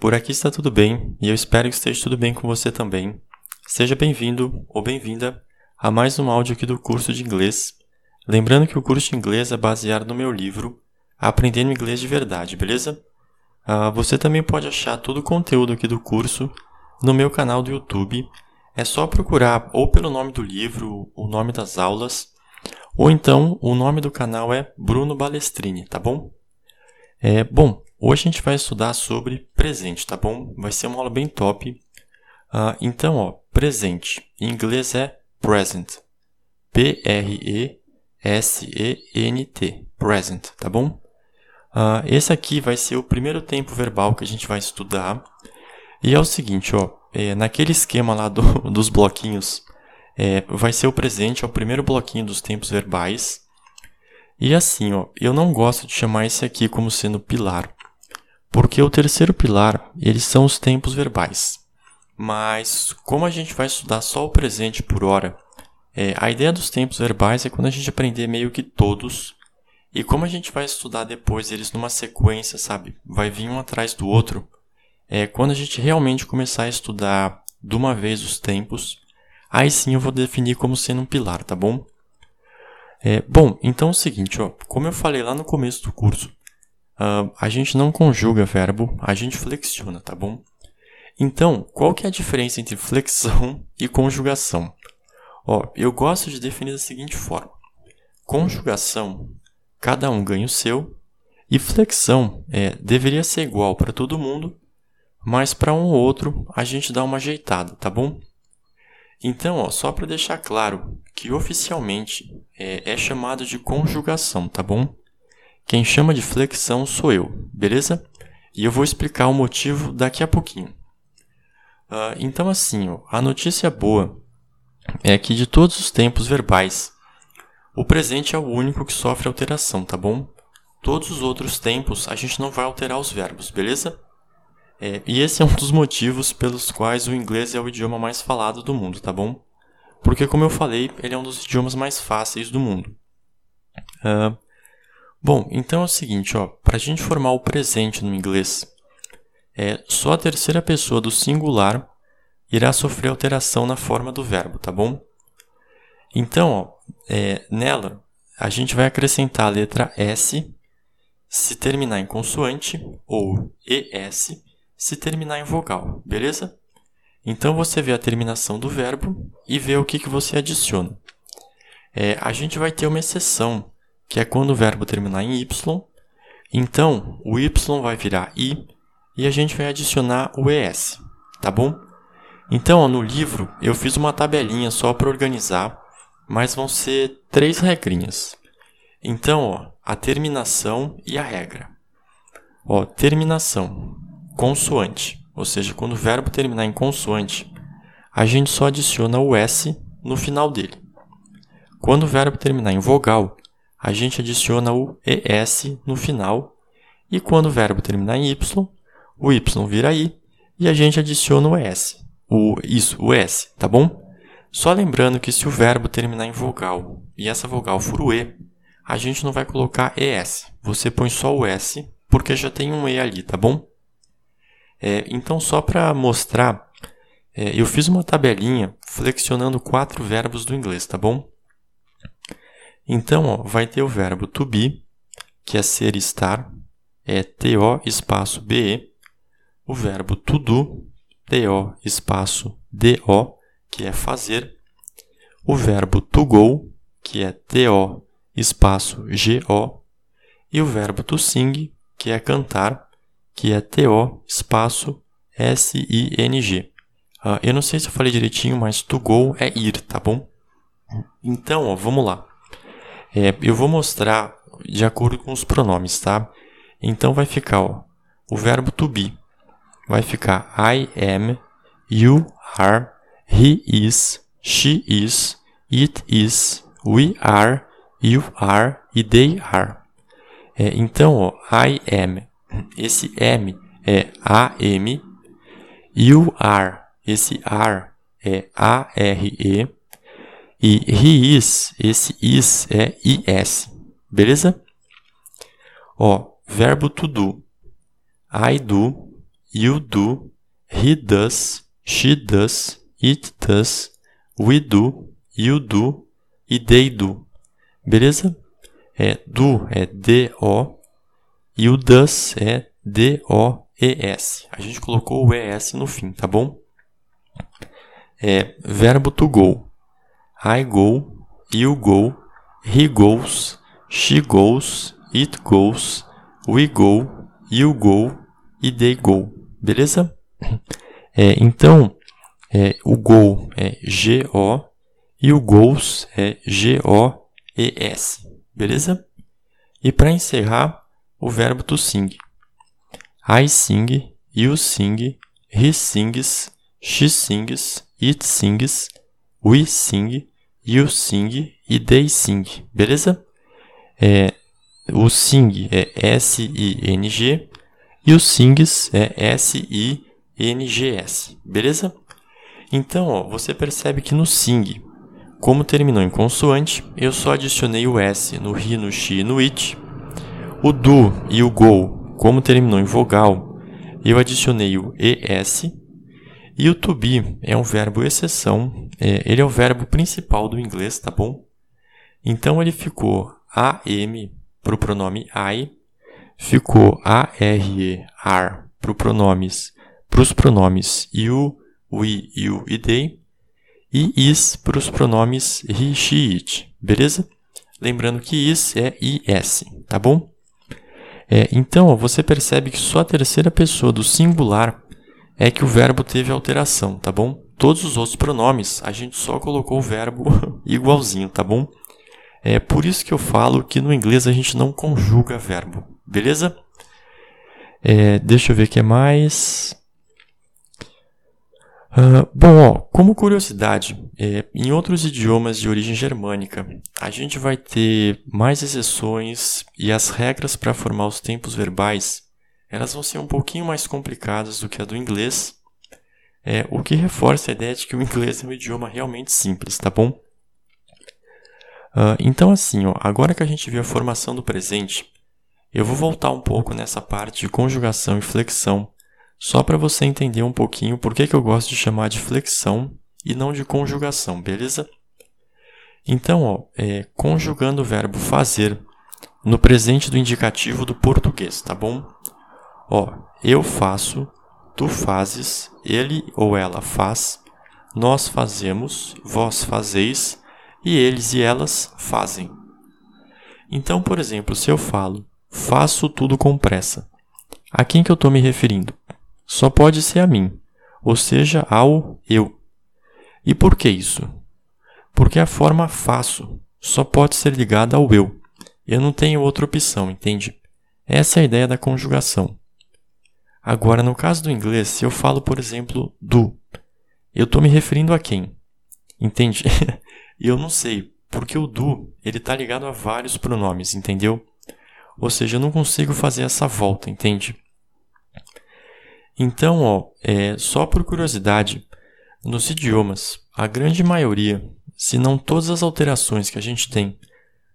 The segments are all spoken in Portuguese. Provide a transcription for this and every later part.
Por aqui está tudo bem e eu espero que esteja tudo bem com você também. Seja bem-vindo ou bem-vinda a mais um áudio aqui do curso de inglês. Lembrando que o curso de inglês é baseado no meu livro Aprendendo Inglês de Verdade, beleza? Uh, você também pode achar todo o conteúdo aqui do curso no meu canal do YouTube. É só procurar ou pelo nome do livro, o nome das aulas, ou então o nome do canal é Bruno Balestrini, tá bom? É, bom, hoje a gente vai estudar sobre presente, tá bom? Vai ser uma aula bem top. Uh, então, ó, presente, em inglês é present. P-R-E-S-E-N-T, present, tá bom? Uh, esse aqui vai ser o primeiro tempo verbal que a gente vai estudar. E é o seguinte, ó, é, naquele esquema lá do, dos bloquinhos, é, vai ser o presente, é o primeiro bloquinho dos tempos verbais. E assim, ó, eu não gosto de chamar esse aqui como sendo pilar, porque o terceiro pilar, eles são os tempos verbais. Mas como a gente vai estudar só o presente por hora, é, a ideia dos tempos verbais é quando a gente aprender meio que todos e como a gente vai estudar depois eles numa sequência, sabe? Vai vir um atrás do outro. É quando a gente realmente começar a estudar de uma vez os tempos, aí sim eu vou definir como sendo um pilar, tá bom? É, bom, então é o seguinte, ó, como eu falei lá no começo do curso, uh, a gente não conjuga verbo, a gente flexiona, tá bom? Então, qual que é a diferença entre flexão e conjugação? Ó, eu gosto de definir da seguinte forma: conjugação cada um ganha o seu, e flexão é, deveria ser igual para todo mundo, mas para um ou outro a gente dá uma ajeitada, tá bom? Então, ó, só para deixar claro que oficialmente é, é chamado de conjugação, tá bom? Quem chama de flexão sou eu, beleza? E eu vou explicar o motivo daqui a pouquinho. Uh, então, assim, ó, a notícia boa é que de todos os tempos verbais o presente é o único que sofre alteração, tá bom? Todos os outros tempos a gente não vai alterar os verbos, beleza? É, e esse é um dos motivos pelos quais o inglês é o idioma mais falado do mundo, tá bom? Porque, como eu falei, ele é um dos idiomas mais fáceis do mundo. Uh, bom, então é o seguinte, ó, para a gente formar o presente no inglês, é, só a terceira pessoa do singular irá sofrer alteração na forma do verbo, tá bom? Então, ó, é, nela, a gente vai acrescentar a letra S se terminar em consoante ou ES se terminar em vogal, beleza? Então você vê a terminação do verbo e vê o que, que você adiciona. É, a gente vai ter uma exceção, que é quando o verbo terminar em Y. Então, o Y vai virar I e a gente vai adicionar o ES, tá bom? Então, ó, no livro, eu fiz uma tabelinha só para organizar mas vão ser três regrinhas. Então, ó, a terminação e a regra. Ó, terminação, consoante, ou seja, quando o verbo terminar em consoante, a gente só adiciona o S no final dele. Quando o verbo terminar em vogal, a gente adiciona o ES no final. E quando o verbo terminar em Y, o Y vira I e a gente adiciona o S. O, isso, o S, tá bom? Só lembrando que se o verbo terminar em vogal e essa vogal for o E, a gente não vai colocar ES. Você põe só o S, porque já tem um E ali, tá bom? É, então, só para mostrar, é, eu fiz uma tabelinha flexionando quatro verbos do inglês, tá bom? Então, ó, vai ter o verbo to be, que é ser estar, é TO espaço BE. O verbo to do, TO espaço DO que é fazer, o verbo to go, que é to espaço go, e o verbo to sing, que é cantar, que é to espaço sing. Uh, eu não sei se eu falei direitinho, mas to go é ir, tá bom? Então, ó, vamos lá. É, eu vou mostrar de acordo com os pronomes, tá? Então vai ficar ó, o verbo to be. Vai ficar I am, you are, He is, she is, it is, we are, you are e they are. É, então, ó, I am, esse M é AM, you are, esse are é ARE, e he is, esse is é IS. Beleza? Ó, verbo to do. I do, you do, he does, she does, it does, we do, you do e they do. Beleza? É do é D-O e o does é D-O-E-S. A gente colocou o E-S no fim, tá bom? É verbo to go. I go, you go, he goes, she goes, it goes, we go, you go e they go. Beleza? É, então, é, o go é G-O e o goes é G-O-E-S. Beleza? E para encerrar, o verbo to sing. I sing, you sing, he sings, she sings, it sings, we sing, you sing e they sing. Beleza? É, o sing é S-I-N-G e o sings é S-I-N-G-S. Beleza? Então, ó, você percebe que no sing, como terminou em consoante, eu só adicionei o S no ri, no chi e no it. O do e o go, como terminou em vogal, eu adicionei o ES. E o to be é um verbo exceção, é, ele é o verbo principal do inglês, tá bom? Então ele ficou AM para o pronome I, ficou ARER para pronomes, os pronomes you, we, you e they, e is para os pronomes he, she, it, beleza? Lembrando que is é is, tá bom? É, então, você percebe que só a terceira pessoa do singular é que o verbo teve alteração, tá bom? Todos os outros pronomes, a gente só colocou o verbo igualzinho, tá bom? É por isso que eu falo que no inglês a gente não conjuga verbo, beleza? É, deixa eu ver o que mais. Uh, bom, ó, como curiosidade, é, em outros idiomas de origem germânica, a gente vai ter mais exceções e as regras para formar os tempos verbais elas vão ser um pouquinho mais complicadas do que a do inglês, é, o que reforça a ideia de que o inglês é um idioma realmente simples, tá bom? Uh, então, assim, ó, agora que a gente viu a formação do presente, eu vou voltar um pouco nessa parte de conjugação e flexão só para você entender um pouquinho por que, que eu gosto de chamar de flexão e não de conjugação, beleza? Então, ó, é, conjugando o verbo fazer no presente do indicativo do português, tá bom? Ó, eu faço, tu fazes, ele ou ela faz, nós fazemos, vós fazeis e eles e elas fazem. Então, por exemplo, se eu falo faço tudo com pressa, a quem que eu estou me referindo? só pode ser a mim, ou seja, ao eu. E por que isso? Porque a forma faço só pode ser ligada ao eu. Eu não tenho outra opção, entende? Essa é a ideia da conjugação. Agora, no caso do inglês, se eu falo, por exemplo, do, eu estou me referindo a quem? Entende? Eu não sei, porque o do ele está ligado a vários pronomes, entendeu? Ou seja, eu não consigo fazer essa volta, entende? Então, ó, é, só por curiosidade, nos idiomas, a grande maioria, se não todas as alterações que a gente tem,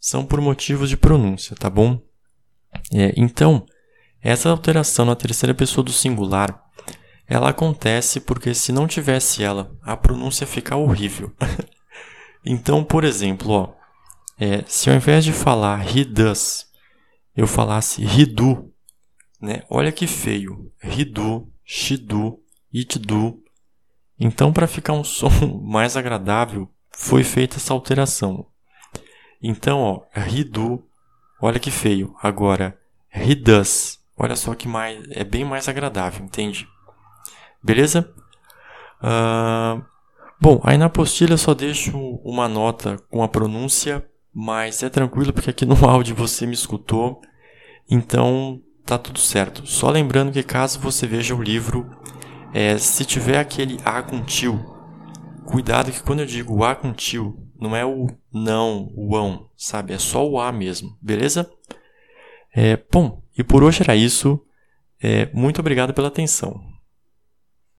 são por motivos de pronúncia, tá bom? É, então, essa alteração na terceira pessoa do singular, ela acontece porque se não tivesse ela, a pronúncia fica horrível. então, por exemplo, ó, é, se ao invés de falar he does, eu falasse he do, né? Olha que feio. He do, she do, it do. Então, para ficar um som mais agradável, foi feita essa alteração. Então, ó, he do, olha que feio. Agora, he does, olha só que mais, é bem mais agradável, entende? Beleza? Uh, bom, aí na apostila eu só deixo uma nota com a pronúncia, mas é tranquilo porque aqui no áudio você me escutou. Então, tá tudo certo. Só lembrando que caso você veja o livro, é, se tiver aquele A com tio, cuidado que quando eu digo A com tio, não é o não, o ão, sabe? É só o A mesmo, beleza? É, bom, e por hoje era isso. É, muito obrigado pela atenção.